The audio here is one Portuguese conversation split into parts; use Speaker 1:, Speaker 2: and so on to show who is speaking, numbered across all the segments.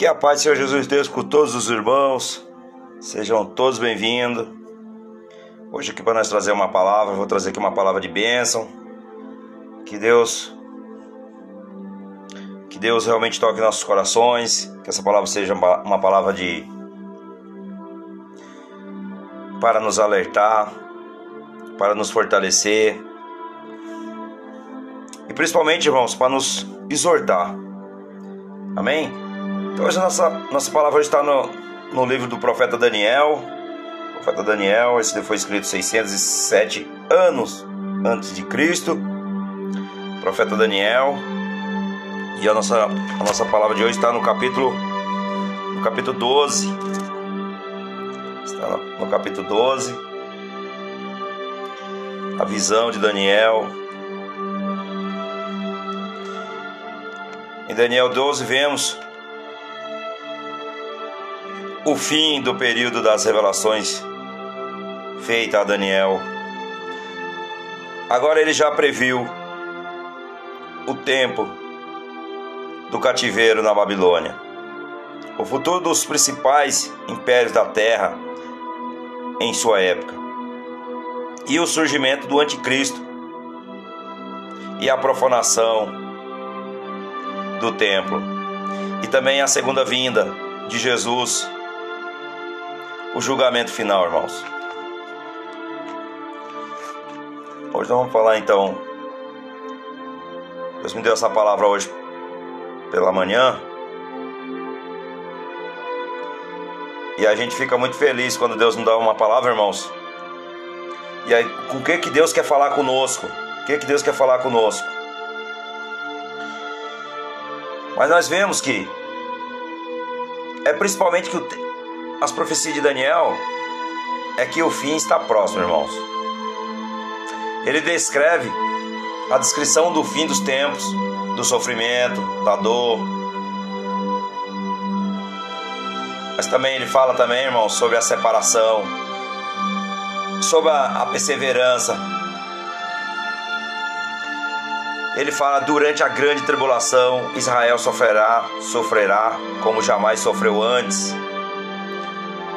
Speaker 1: Que a paz do Senhor Jesus Deus com todos os irmãos. Sejam todos bem-vindos. Hoje aqui para nós trazer uma palavra, vou trazer aqui uma palavra de bênção. Que Deus que Deus realmente toque nossos corações, que essa palavra seja uma palavra de para nos alertar, para nos fortalecer e principalmente, irmãos, para nos exortar. Amém? Então hoje a nossa, nossa palavra está no, no livro do profeta Daniel. O profeta Daniel, esse foi escrito 607 anos antes de Cristo. O profeta Daniel. E a nossa, a nossa palavra de hoje está no capítulo, no capítulo 12. Está no, no capítulo 12. A visão de Daniel. Em Daniel 12 vemos o fim do período das revelações feita a Daniel. Agora ele já previu o tempo do cativeiro na Babilônia, o futuro dos principais impérios da terra em sua época, e o surgimento do anticristo. E a profanação do templo, e também a segunda vinda de Jesus o julgamento final, irmãos. Hoje nós vamos falar então. Deus me deu essa palavra hoje pela manhã. E a gente fica muito feliz quando Deus nos dá uma palavra, irmãos. E aí, o que, que Deus quer falar conosco? O que, que Deus quer falar conosco? Mas nós vemos que é principalmente que o, as profecias de Daniel é que o fim está próximo, irmãos. Ele descreve a descrição do fim dos tempos, do sofrimento, da dor. Mas também ele fala também, irmãos, sobre a separação, sobre a, a perseverança. Ele fala durante a grande tribulação, Israel sofrerá, sofrerá como jamais sofreu antes.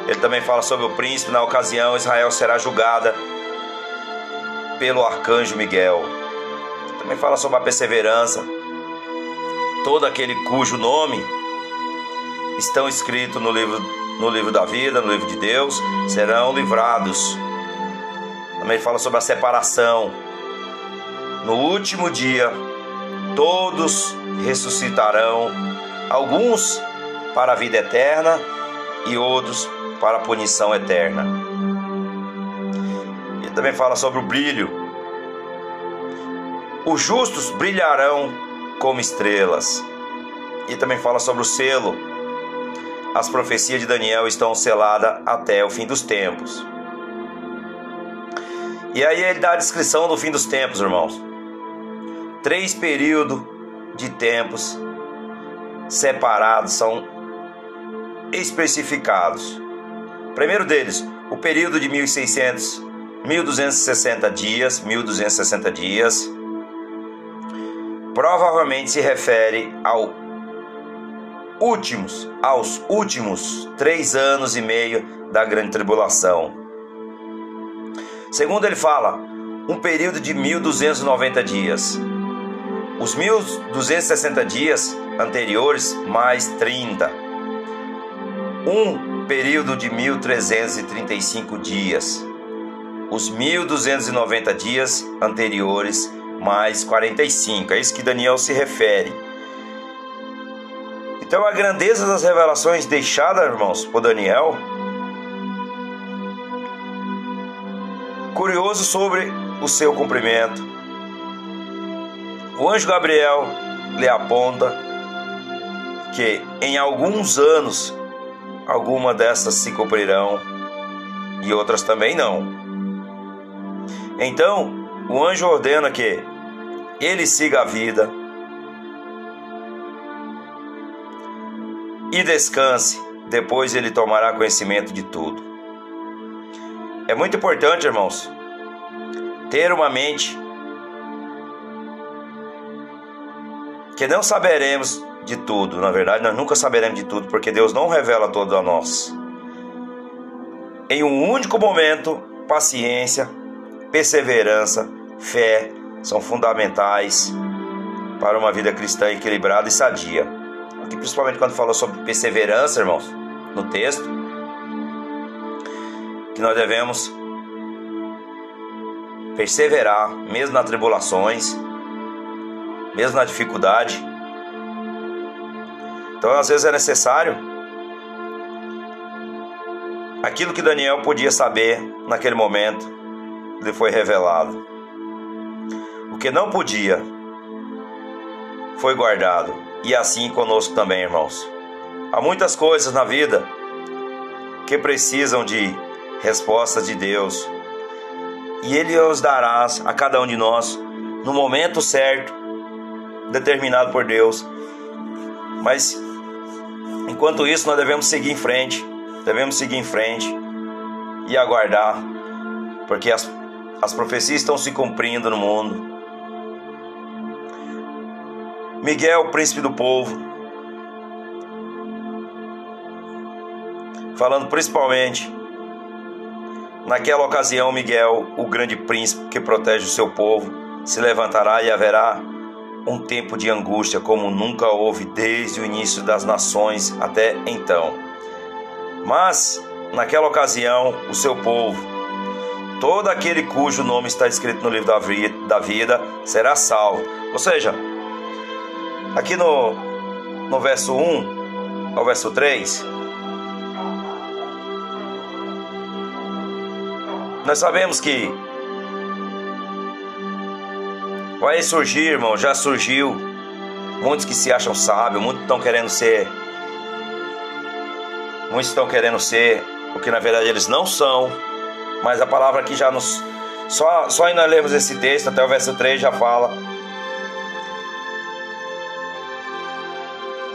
Speaker 1: Ele também fala sobre o príncipe. Na ocasião, Israel será julgada pelo arcanjo Miguel. Também fala sobre a perseverança. Todo aquele cujo nome estão escritos no livro, no livro da vida, no livro de Deus, serão livrados. Também fala sobre a separação. No último dia, todos ressuscitarão, alguns para a vida eterna e outros para a punição eterna. Ele também fala sobre o brilho. Os justos brilharão como estrelas. E também fala sobre o selo. As profecias de Daniel estão seladas até o fim dos tempos. E aí ele dá a descrição do fim dos tempos, irmãos. Três períodos de tempos separados são especificados. Primeiro deles, o período de 1600, 1260 dias, 1260 dias, provavelmente se refere ao últimos, aos últimos três anos e meio da grande tribulação. Segundo ele fala, um período de 1290 dias. Os 1260 dias anteriores mais 30. Um período de 1335 dias, os 1290 dias anteriores mais 45. É isso que Daniel se refere. Então a grandeza das revelações deixadas, irmãos, por Daniel, curioso sobre o seu cumprimento. O anjo Gabriel lhe aponta que em alguns anos alguma dessas se cumprirão e outras também não. Então, o anjo ordena que ele siga a vida e descanse, depois ele tomará conhecimento de tudo. É muito importante, irmãos, ter uma mente que não saberemos de tudo. Na verdade, nós nunca saberemos de tudo, porque Deus não revela tudo a nós. Em um único momento, paciência, perseverança, fé são fundamentais para uma vida cristã equilibrada e sadia. Aqui, principalmente quando falou sobre perseverança, irmãos, no texto, que nós devemos perseverar, mesmo nas tribulações, mesmo na dificuldade. Então, às vezes é necessário aquilo que Daniel podia saber naquele momento, lhe foi revelado. O que não podia foi guardado, e assim conosco também, irmãos. Há muitas coisas na vida que precisam de respostas de Deus, e Ele os dará a cada um de nós no momento certo, determinado por Deus. Mas enquanto isso, nós devemos seguir em frente, devemos seguir em frente e aguardar, porque as, as profecias estão se cumprindo no mundo. Miguel, príncipe do povo, falando principalmente Naquela ocasião, Miguel, o grande príncipe que protege o seu povo, se levantará e haverá um tempo de angústia como nunca houve desde o início das nações até então. Mas, naquela ocasião, o seu povo, todo aquele cujo nome está escrito no livro da vida, será salvo. Ou seja, aqui no, no verso 1 ao verso 3, Nós sabemos que vai surgir, irmão, já surgiu. Muitos que se acham sábios, muitos estão querendo ser. Muitos estão querendo ser o que na verdade eles não são. Mas a palavra aqui já nos. Só, só nós lemos esse texto, até o verso 3 já fala.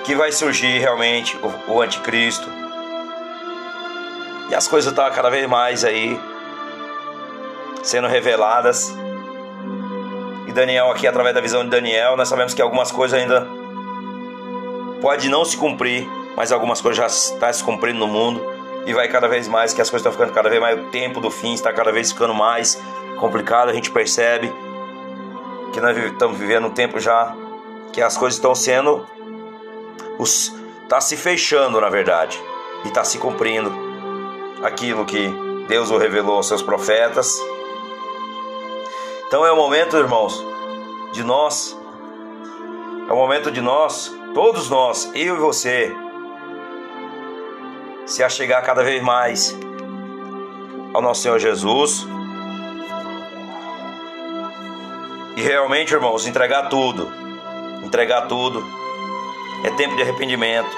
Speaker 1: Que vai surgir realmente o, o anticristo. E as coisas estão cada vez mais aí sendo reveladas. E Daniel aqui, através da visão de Daniel, nós sabemos que algumas coisas ainda pode não se cumprir, mas algumas coisas já estão se cumprindo no mundo. E vai cada vez mais, que as coisas estão ficando cada vez mais, o tempo do fim está cada vez ficando mais complicado, a gente percebe que nós estamos vivendo um tempo já que as coisas estão sendo os está se fechando na verdade e está se cumprindo aquilo que Deus o revelou aos seus profetas então é o momento, irmãos, de nós, é o momento de nós, todos nós, eu e você, se achegar cada vez mais ao nosso Senhor Jesus e realmente, irmãos, entregar tudo, entregar tudo. É tempo de arrependimento,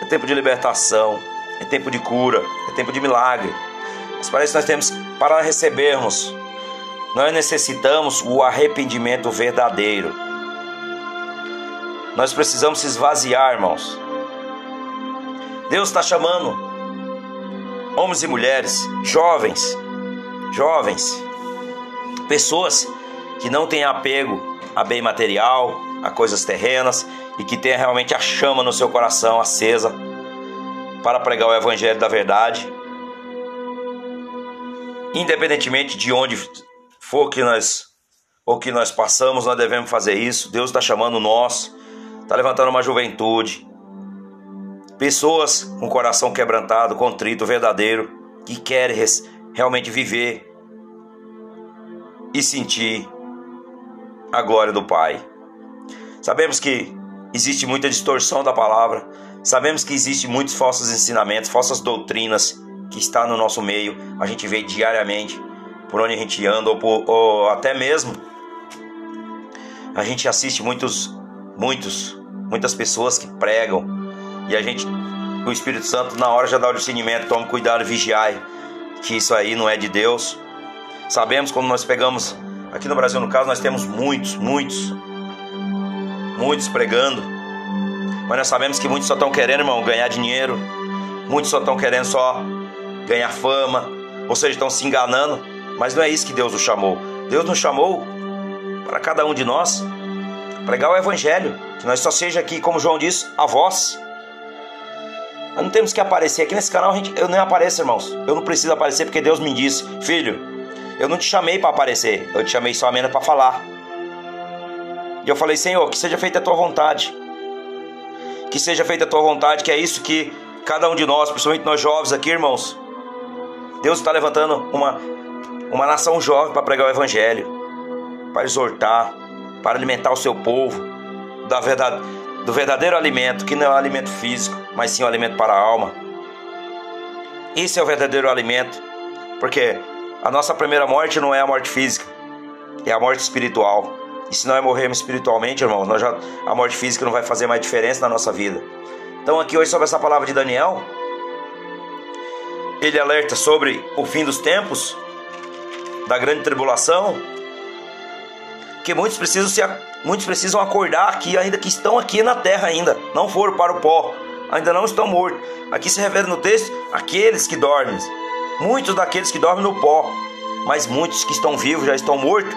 Speaker 1: é tempo de libertação, é tempo de cura, é tempo de milagre. Mas parece que nós temos para recebermos nós necessitamos o arrependimento verdadeiro. Nós precisamos se esvaziar, irmãos. Deus está chamando homens e mulheres, jovens, jovens, pessoas que não têm apego a bem material, a coisas terrenas e que tenha realmente a chama no seu coração acesa para pregar o evangelho da verdade, independentemente de onde for que nós ou que nós passamos, nós devemos fazer isso. Deus está chamando nós, está levantando uma juventude, pessoas com coração quebrantado, contrito, verdadeiro, que querem realmente viver e sentir a glória do Pai. Sabemos que existe muita distorção da palavra, sabemos que existe muitos falsos ensinamentos, falsas doutrinas que está no nosso meio, a gente vê diariamente por onde a gente anda, ou, por, ou até mesmo a gente assiste muitos, muitos, muitas pessoas que pregam e a gente, o Espírito Santo na hora já dá o discernimento, tome cuidado, vigiai, que isso aí não é de Deus. Sabemos quando nós pegamos, aqui no Brasil no caso, nós temos muitos, muitos, muitos pregando, mas nós sabemos que muitos só estão querendo, irmão, ganhar dinheiro, muitos só estão querendo só ganhar fama, ou seja, estão se enganando mas não é isso que Deus nos chamou. Deus nos chamou para cada um de nós pregar o evangelho, que nós só seja aqui, como João disse, a voz. Nós não temos que aparecer aqui nesse canal, gente, eu nem apareço, irmãos. Eu não preciso aparecer porque Deus me disse, filho, eu não te chamei para aparecer, eu te chamei só somente para falar. E eu falei, Senhor, que seja feita a tua vontade. Que seja feita a tua vontade, que é isso que cada um de nós, principalmente nós jovens aqui, irmãos, Deus está levantando uma, uma nação jovem para pregar o Evangelho, para exortar, para alimentar o seu povo da verdade, do verdadeiro alimento, que não é o alimento físico, mas sim o alimento para a alma. Isso é o verdadeiro alimento, porque a nossa primeira morte não é a morte física, é a morte espiritual. E se nós morrermos espiritualmente, irmãos, nós já, a morte física não vai fazer mais diferença na nossa vida. Então, aqui hoje, sobre essa palavra de Daniel, ele alerta sobre o fim dos tempos, da grande tribulação, que muitos precisam, se, muitos precisam acordar aqui, ainda que estão aqui na terra ainda, não foram para o pó, ainda não estão mortos. Aqui se refere no texto aqueles que dormem, muitos daqueles que dormem no pó, mas muitos que estão vivos já estão mortos,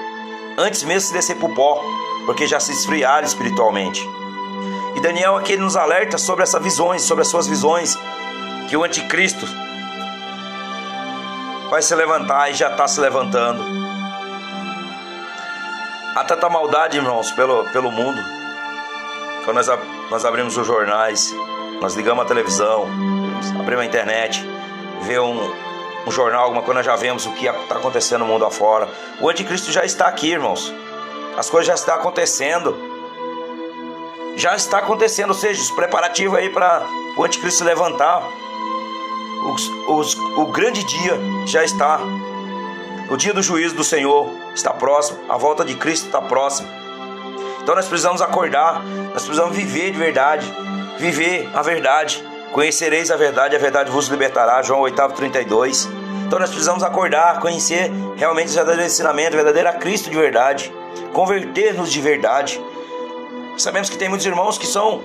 Speaker 1: antes mesmo de descer para o pó, porque já se esfriaram espiritualmente. E Daniel aqui nos alerta sobre essas visões, sobre as suas visões, que o anticristo vai se levantar e já está se levantando. Há tanta maldade, irmãos, pelo, pelo mundo. Quando nós, nós abrimos os jornais, nós ligamos a televisão, abrimos a internet, vê um, um jornal, alguma coisa, nós já vemos o que está acontecendo no mundo afora. O anticristo já está aqui, irmãos. As coisas já estão acontecendo. Já está acontecendo, ou seja, os preparativos aí para o anticristo levantar os, os, o grande dia já está. O dia do juízo do Senhor está próximo, a volta de Cristo está próxima. Então nós precisamos acordar, nós precisamos viver de verdade, viver a verdade. Conhecereis a verdade, a verdade vos libertará. João 8:32. Então nós precisamos acordar, conhecer realmente o verdadeiro ensinamento, o verdadeiro Cristo de verdade, converter-nos de verdade. Sabemos que tem muitos irmãos que são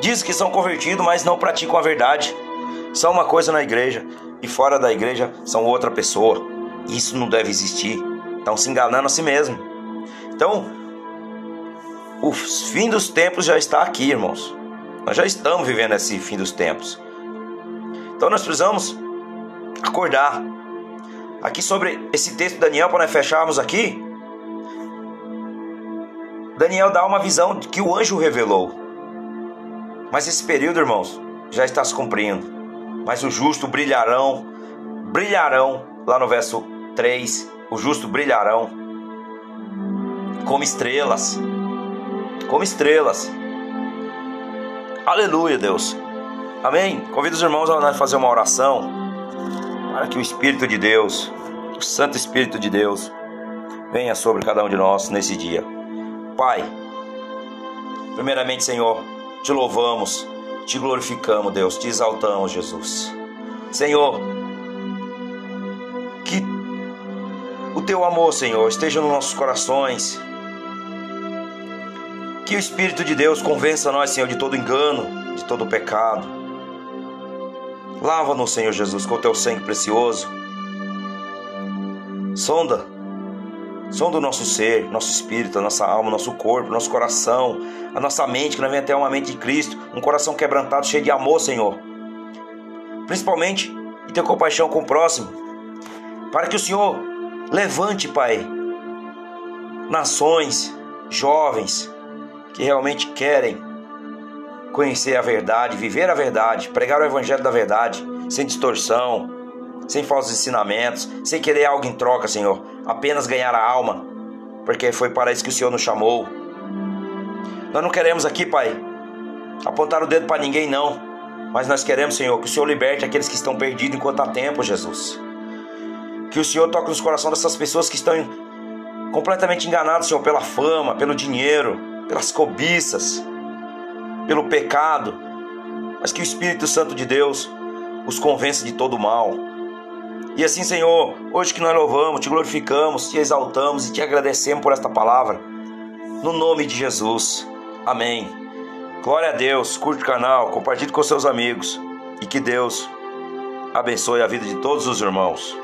Speaker 1: dizem que são convertidos, mas não praticam a verdade são uma coisa na igreja e fora da igreja são outra pessoa. Isso não deve existir. Estão se enganando a si mesmo. Então, o fim dos tempos já está aqui, irmãos. Nós já estamos vivendo esse fim dos tempos. Então nós precisamos acordar. Aqui sobre esse texto de Daniel, para nós fecharmos aqui, Daniel dá uma visão que o anjo revelou. Mas esse período, irmãos, já está se cumprindo mas o justo brilharão, brilharão, lá no verso 3, o justo brilharão como estrelas, como estrelas. Aleluia, Deus. Amém. Convido os irmãos a fazer uma oração para que o Espírito de Deus, o Santo Espírito de Deus, venha sobre cada um de nós nesse dia. Pai, primeiramente, Senhor, te louvamos te glorificamos, Deus, te exaltamos, Jesus. Senhor, que o teu amor, Senhor, esteja nos nossos corações. Que o Espírito de Deus convença nós, Senhor, de todo engano, de todo pecado. Lava-nos, Senhor Jesus, com o teu sangue precioso. Sonda Sonda o nosso ser, nosso espírito, a nossa alma, nosso corpo, nosso coração, a nossa mente, que nós venha ter uma mente de Cristo, um coração quebrantado, cheio de amor, Senhor. Principalmente, e ter compaixão com o próximo. Para que o Senhor levante, Pai, nações, jovens, que realmente querem conhecer a verdade, viver a verdade, pregar o evangelho da verdade, sem distorção, sem falsos ensinamentos, sem querer algo em troca, Senhor, apenas ganhar a alma, porque foi para isso que o Senhor nos chamou. Nós não queremos aqui, Pai, apontar o dedo para ninguém, não, mas nós queremos, Senhor, que o Senhor liberte aqueles que estão perdidos enquanto há tempo, Jesus. Que o Senhor toque nos corações dessas pessoas que estão completamente enganadas, Senhor, pela fama, pelo dinheiro, pelas cobiças, pelo pecado, mas que o Espírito Santo de Deus os convença de todo o mal e assim, Senhor, hoje que nós louvamos, te glorificamos, te exaltamos e te agradecemos por esta palavra. No nome de Jesus. Amém. Glória a Deus. Curte o canal, compartilhe com seus amigos e que Deus abençoe a vida de todos os irmãos.